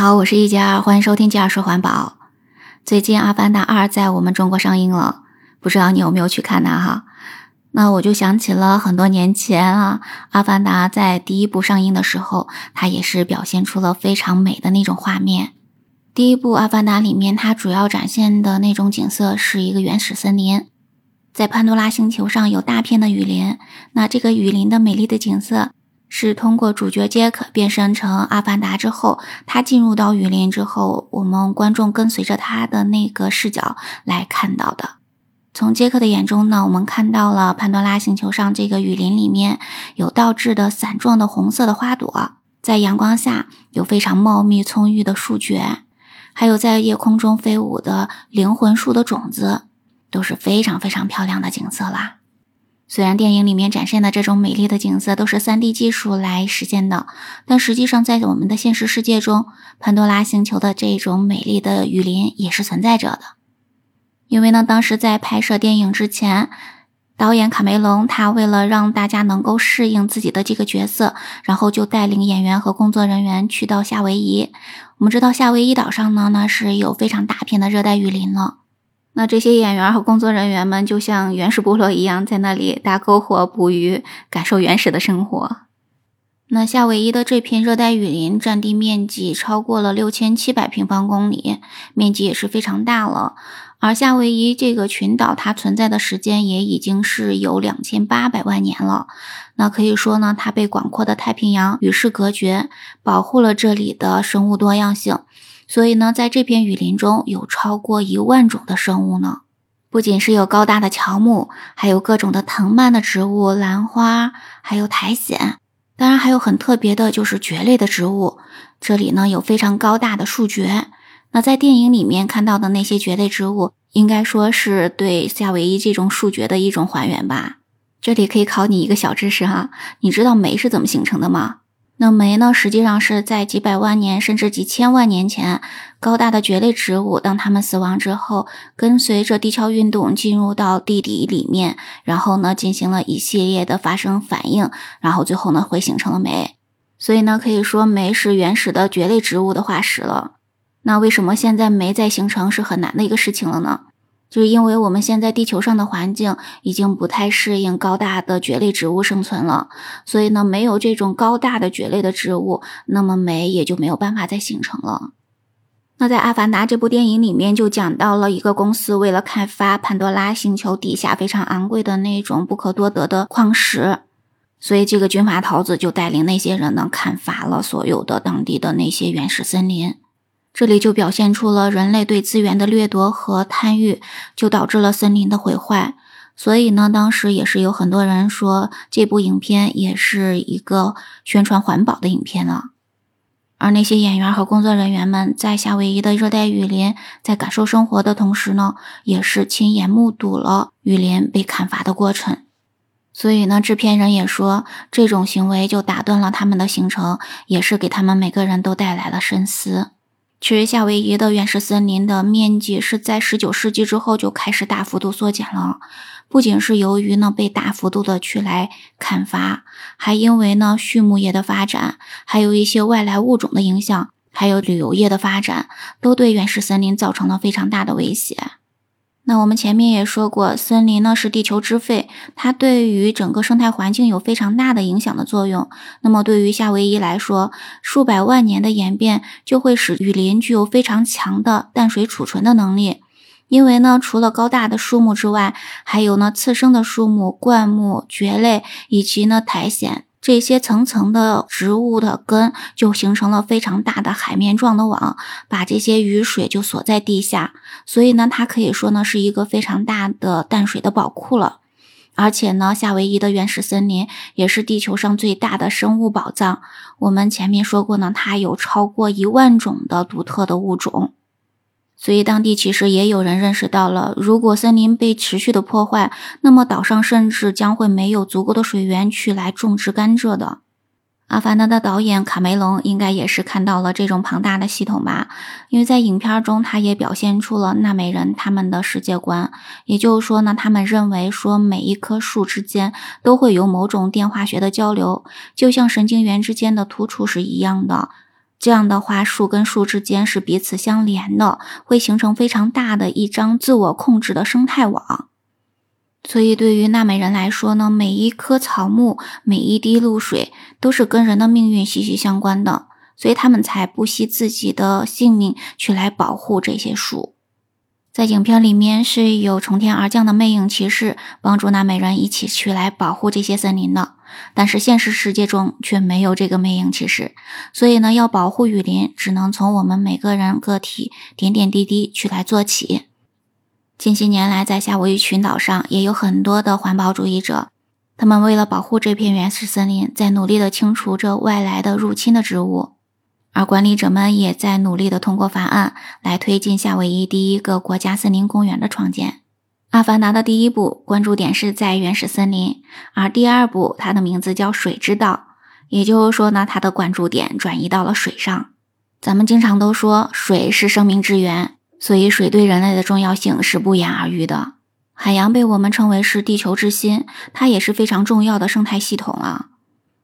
好，我是一佳，欢迎收听《二说环保》。最近《阿凡达二》在我们中国上映了，不知道你有没有去看呢？哈，那我就想起了很多年前啊，《阿凡达》在第一部上映的时候，它也是表现出了非常美的那种画面。第一部《阿凡达》里面，它主要展现的那种景色是一个原始森林，在潘多拉星球上有大片的雨林，那这个雨林的美丽的景色。是通过主角杰克变身成阿凡达之后，他进入到雨林之后，我们观众跟随着他的那个视角来看到的。从杰克的眼中呢，我们看到了潘多拉星球上这个雨林里面有倒置的伞状的红色的花朵，在阳光下有非常茂密葱郁的树蕨，还有在夜空中飞舞的灵魂树的种子，都是非常非常漂亮的景色啦。虽然电影里面展现的这种美丽的景色都是 3D 技术来实现的，但实际上在我们的现实世界中，潘多拉星球的这种美丽的雨林也是存在着的。因为呢，当时在拍摄电影之前，导演卡梅隆他为了让大家能够适应自己的这个角色，然后就带领演员和工作人员去到夏威夷。我们知道夏威夷岛上呢，那是有非常大片的热带雨林了。那这些演员和工作人员们就像原始部落一样，在那里搭篝火、捕鱼，感受原始的生活。那夏威夷的这片热带雨林占地面积超过了六千七百平方公里，面积也是非常大了。而夏威夷这个群岛，它存在的时间也已经是有两千八百万年了。那可以说呢，它被广阔的太平洋与世隔绝，保护了这里的生物多样性。所以呢，在这片雨林中有超过一万种的生物呢，不仅是有高大的乔木，还有各种的藤蔓的植物、兰花，还有苔藓，当然还有很特别的就是蕨类的植物。这里呢有非常高大的树蕨。那在电影里面看到的那些蕨类植物，应该说是对夏威夷这种树蕨的一种还原吧。这里可以考你一个小知识哈，你知道酶是怎么形成的吗？那酶呢，实际上是在几百万年甚至几千万年前，高大的蕨类植物，当它们死亡之后，跟随着地壳运动进入到地底里面，然后呢，进行了一系列的发生反应，然后最后呢，会形成了酶。所以呢，可以说酶是原始的蕨类植物的化石了。那为什么现在酶再形成是很难的一个事情了呢？就是因为我们现在地球上的环境已经不太适应高大的蕨类植物生存了，所以呢，没有这种高大的蕨类的植物，那么酶也就没有办法再形成了。那在《阿凡达》这部电影里面就讲到了一个公司为了开发潘多拉星球底下非常昂贵的那种不可多得的矿石，所以这个军阀头子就带领那些人呢砍伐了所有的当地的那些原始森林。这里就表现出了人类对资源的掠夺和贪欲，就导致了森林的毁坏。所以呢，当时也是有很多人说这部影片也是一个宣传环保的影片了。而那些演员和工作人员们在夏威夷的热带雨林，在感受生活的同时呢，也是亲眼目睹了雨林被砍伐的过程。所以呢，制片人也说，这种行为就打断了他们的行程，也是给他们每个人都带来了深思。其实，夏威夷的原始森林的面积是在十九世纪之后就开始大幅度缩减了。不仅是由于呢被大幅度的去来砍伐，还因为呢畜牧业的发展，还有一些外来物种的影响，还有旅游业的发展，都对原始森林造成了非常大的威胁。那我们前面也说过，森林呢是地球之肺，它对于整个生态环境有非常大的影响的作用。那么对于夏威夷来说，数百万年的演变就会使雨林具有非常强的淡水储存的能力。因为呢，除了高大的树木之外，还有呢次生的树木、灌木、蕨类以及呢苔藓。这些层层的植物的根就形成了非常大的海绵状的网，把这些雨水就锁在地下。所以呢，它可以说呢是一个非常大的淡水的宝库了。而且呢，夏威夷的原始森林也是地球上最大的生物宝藏。我们前面说过呢，它有超过一万种的独特的物种。所以，当地其实也有人认识到了，如果森林被持续的破坏，那么岛上甚至将会没有足够的水源去来种植甘蔗的。阿凡达的导演卡梅隆应该也是看到了这种庞大的系统吧，因为在影片中，他也表现出了纳美人他们的世界观，也就是说呢，他们认为说每一棵树之间都会有某种电化学的交流，就像神经元之间的突触是一样的。这样的话，树跟树之间是彼此相连的，会形成非常大的一张自我控制的生态网。所以，对于纳美人来说呢，每一棵草木、每一滴露水都是跟人的命运息息相关的，所以他们才不惜自己的性命去来保护这些树。在影片里面是有从天而降的魅影骑士帮助纳美人一起去来保护这些森林的，但是现实世界中却没有这个魅影骑士，所以呢，要保护雨林，只能从我们每个人个体点点滴滴去来做起。近些年来，在夏威夷群岛上也有很多的环保主义者，他们为了保护这片原始森林，在努力的清除这外来的入侵的植物。而管理者们也在努力的通过法案来推进夏威夷第一个国家森林公园的创建。阿凡达的第一部关注点是在原始森林，而第二部它的名字叫水之道，也就是说呢，它的关注点转移到了水上。咱们经常都说水是生命之源，所以水对人类的重要性是不言而喻的。海洋被我们称为是地球之心，它也是非常重要的生态系统啊。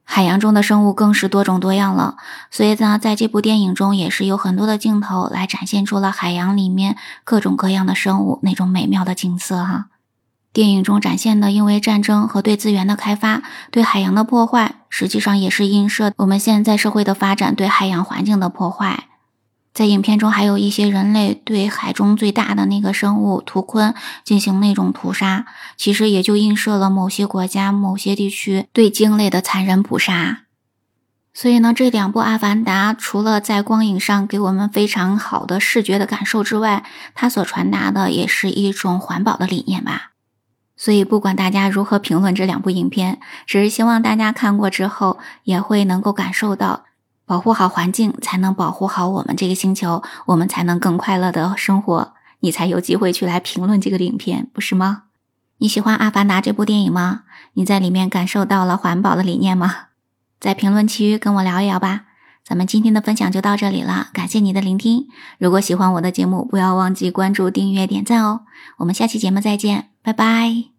海洋中的生物更是多种多样了，所以呢，在这部电影中也是有很多的镜头来展现出了海洋里面各种各样的生物那种美妙的景色哈。电影中展现的因为战争和对资源的开发对海洋的破坏，实际上也是映射我们现在社会的发展对海洋环境的破坏。在影片中，还有一些人类对海中最大的那个生物图鲲进行那种屠杀，其实也就映射了某些国家、某些地区对鲸类的残忍捕杀。所以呢，这两部《阿凡达》除了在光影上给我们非常好的视觉的感受之外，它所传达的也是一种环保的理念吧。所以，不管大家如何评论这两部影片，只是希望大家看过之后也会能够感受到。保护好环境，才能保护好我们这个星球，我们才能更快乐的生活。你才有机会去来评论这个影片，不是吗？你喜欢《阿凡达》这部电影吗？你在里面感受到了环保的理念吗？在评论区跟我聊一聊吧。咱们今天的分享就到这里了，感谢你的聆听。如果喜欢我的节目，不要忘记关注、订阅、点赞哦。我们下期节目再见，拜拜。